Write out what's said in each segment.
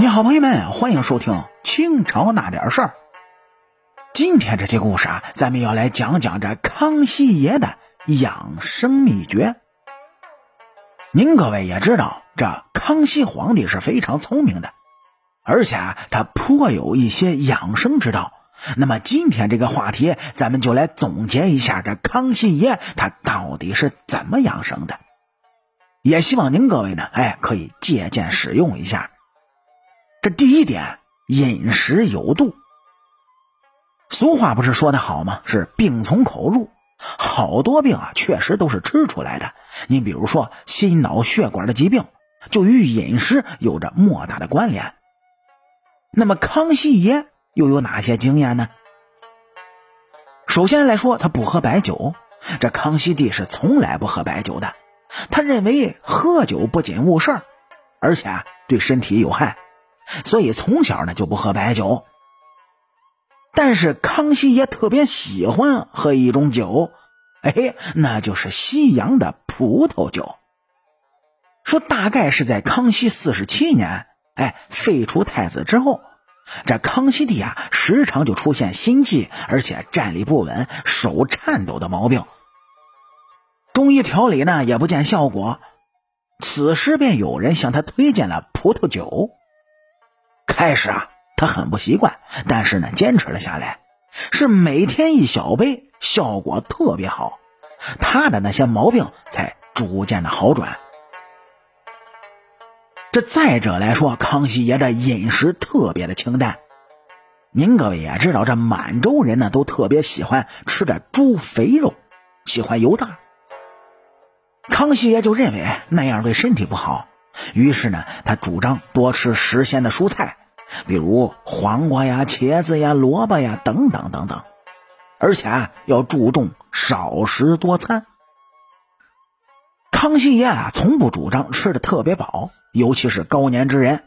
你好，朋友们，欢迎收听《清朝那点事儿》。今天这期故事啊，咱们要来讲讲这康熙爷的养生秘诀。您各位也知道，这康熙皇帝是非常聪明的，而且啊，他颇有一些养生之道。那么今天这个话题，咱们就来总结一下这康熙爷他到底是怎么养生的。也希望您各位呢，哎，可以借鉴使用一下。这第一点，饮食有度。俗话不是说的好吗？是病从口入，好多病啊，确实都是吃出来的。你比如说心脑血管的疾病，就与饮食有着莫大的关联。那么康熙爷又有哪些经验呢？首先来说，他不喝白酒。这康熙帝是从来不喝白酒的，他认为喝酒不仅误事儿，而且对身体有害。所以从小呢就不喝白酒，但是康熙爷特别喜欢喝一种酒，哎，那就是西洋的葡萄酒。说大概是在康熙四十七年，哎，废除太子之后，这康熙帝啊时常就出现心悸，而且站立不稳、手颤抖的毛病。中医调理呢也不见效果，此时便有人向他推荐了葡萄酒。开始啊，他很不习惯，但是呢，坚持了下来，是每天一小杯，效果特别好，他的那些毛病才逐渐的好转。这再者来说，康熙爷的饮食特别的清淡，您各位也知道，这满洲人呢都特别喜欢吃点猪肥肉，喜欢油大。康熙爷就认为那样对身体不好，于是呢，他主张多吃时鲜的蔬菜。比如黄瓜呀、茄子呀、萝卜呀等等等等，而且啊要注重少食多餐。康熙爷啊从不主张吃的特别饱，尤其是高年之人。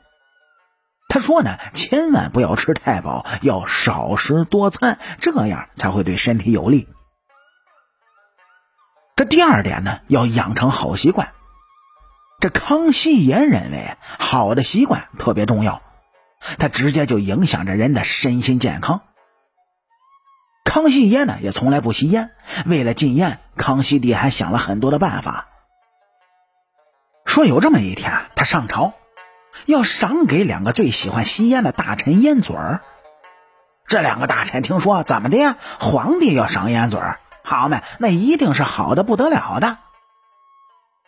他说呢，千万不要吃太饱，要少食多餐，这样才会对身体有利。这第二点呢，要养成好习惯。这康熙爷认为，好的习惯特别重要。它直接就影响着人的身心健康。康熙爷呢也从来不吸烟，为了禁烟，康熙帝还想了很多的办法。说有这么一天，他上朝，要赏给两个最喜欢吸烟的大臣烟嘴儿。这两个大臣听说怎么的呀？皇帝要赏烟嘴儿，好嘛，那一定是好的不得了的。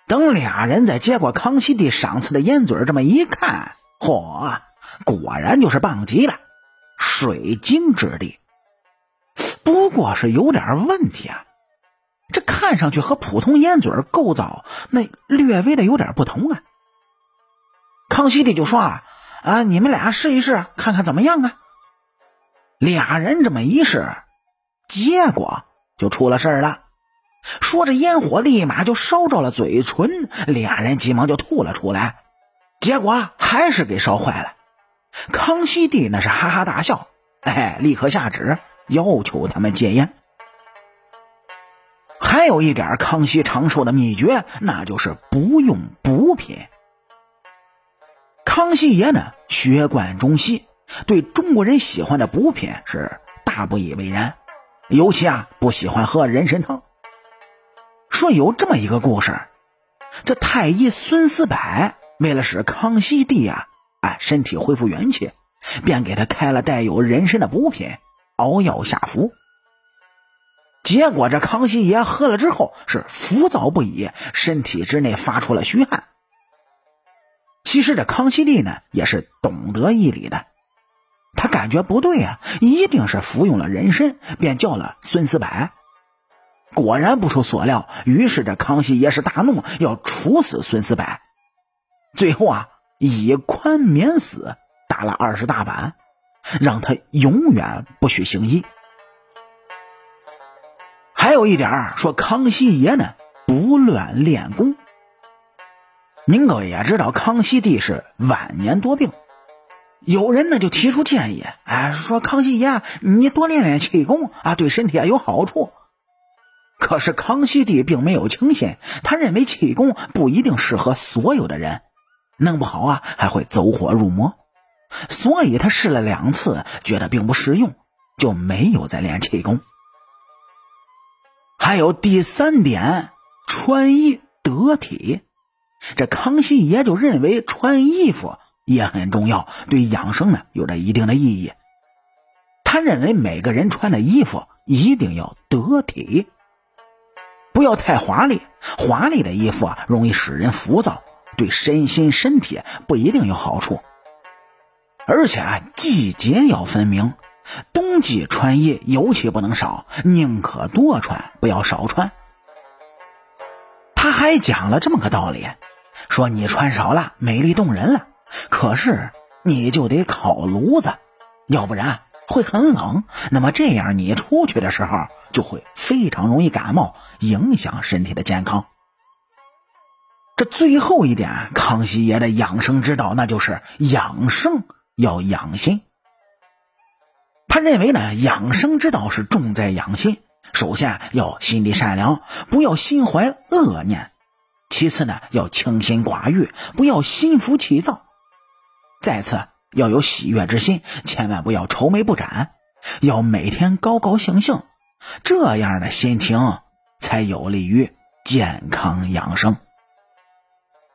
等俩人在接过康熙帝赏赐的烟嘴儿，这么一看，嚯！果然就是棒极了，水晶质地。不过是有点问题啊，这看上去和普通烟嘴构造那略微的有点不同啊。康熙帝就说啊啊，你们俩试一试，看看怎么样啊？俩人这么一试，结果就出了事了。说着烟火立马就烧着了嘴唇，俩人急忙就吐了出来，结果还是给烧坏了。康熙帝那是哈哈大笑，哎，立刻下旨要求他们戒烟。还有一点康熙长寿的秘诀，那就是不用补品。康熙爷呢，学贯中西，对中国人喜欢的补品是大不以为然，尤其啊不喜欢喝人参汤。说有这么一个故事，这太医孙思柏为了使康熙帝啊。哎，身体恢复元气，便给他开了带有人参的补品，熬药下服。结果这康熙爷喝了之后是浮躁不已，身体之内发出了虚汗。其实这康熙帝呢也是懂得医理的，他感觉不对啊，一定是服用了人参，便叫了孙思柏。果然不出所料，于是这康熙爷是大怒，要处死孙思柏。最后啊。以宽免死，打了二十大板，让他永远不许行医。还有一点说康熙爷呢不乱练功。您各位也知道，康熙帝是晚年多病，有人呢就提出建议，哎，说康熙爷你多练练气功啊，对身体啊有好处。可是康熙帝并没有轻信，他认为气功不一定适合所有的人。弄不好啊，还会走火入魔。所以他试了两次，觉得并不实用，就没有再练气功。还有第三点，穿衣得体。这康熙爷就认为穿衣服也很重要，对养生呢有着一定的意义。他认为每个人穿的衣服一定要得体，不要太华丽。华丽的衣服啊，容易使人浮躁，对身心身体不一定有好处。而且啊，季节要分明，冬季穿衣尤其不能少，宁可多穿，不要少穿。他还讲了这么个道理，说你穿少了，美丽动人了，可是你就得烤炉子，要不然会很冷。那么这样你出去的时候就会非常容易感冒，影响身体的健康。最后一点，康熙爷的养生之道，那就是养生。要养心，他认为呢，养生之道是重在养心。首先要心地善良，不要心怀恶念；其次呢，要清心寡欲，不要心浮气躁；再次要有喜悦之心，千万不要愁眉不展，要每天高高兴兴。这样的心情才有利于健康养生。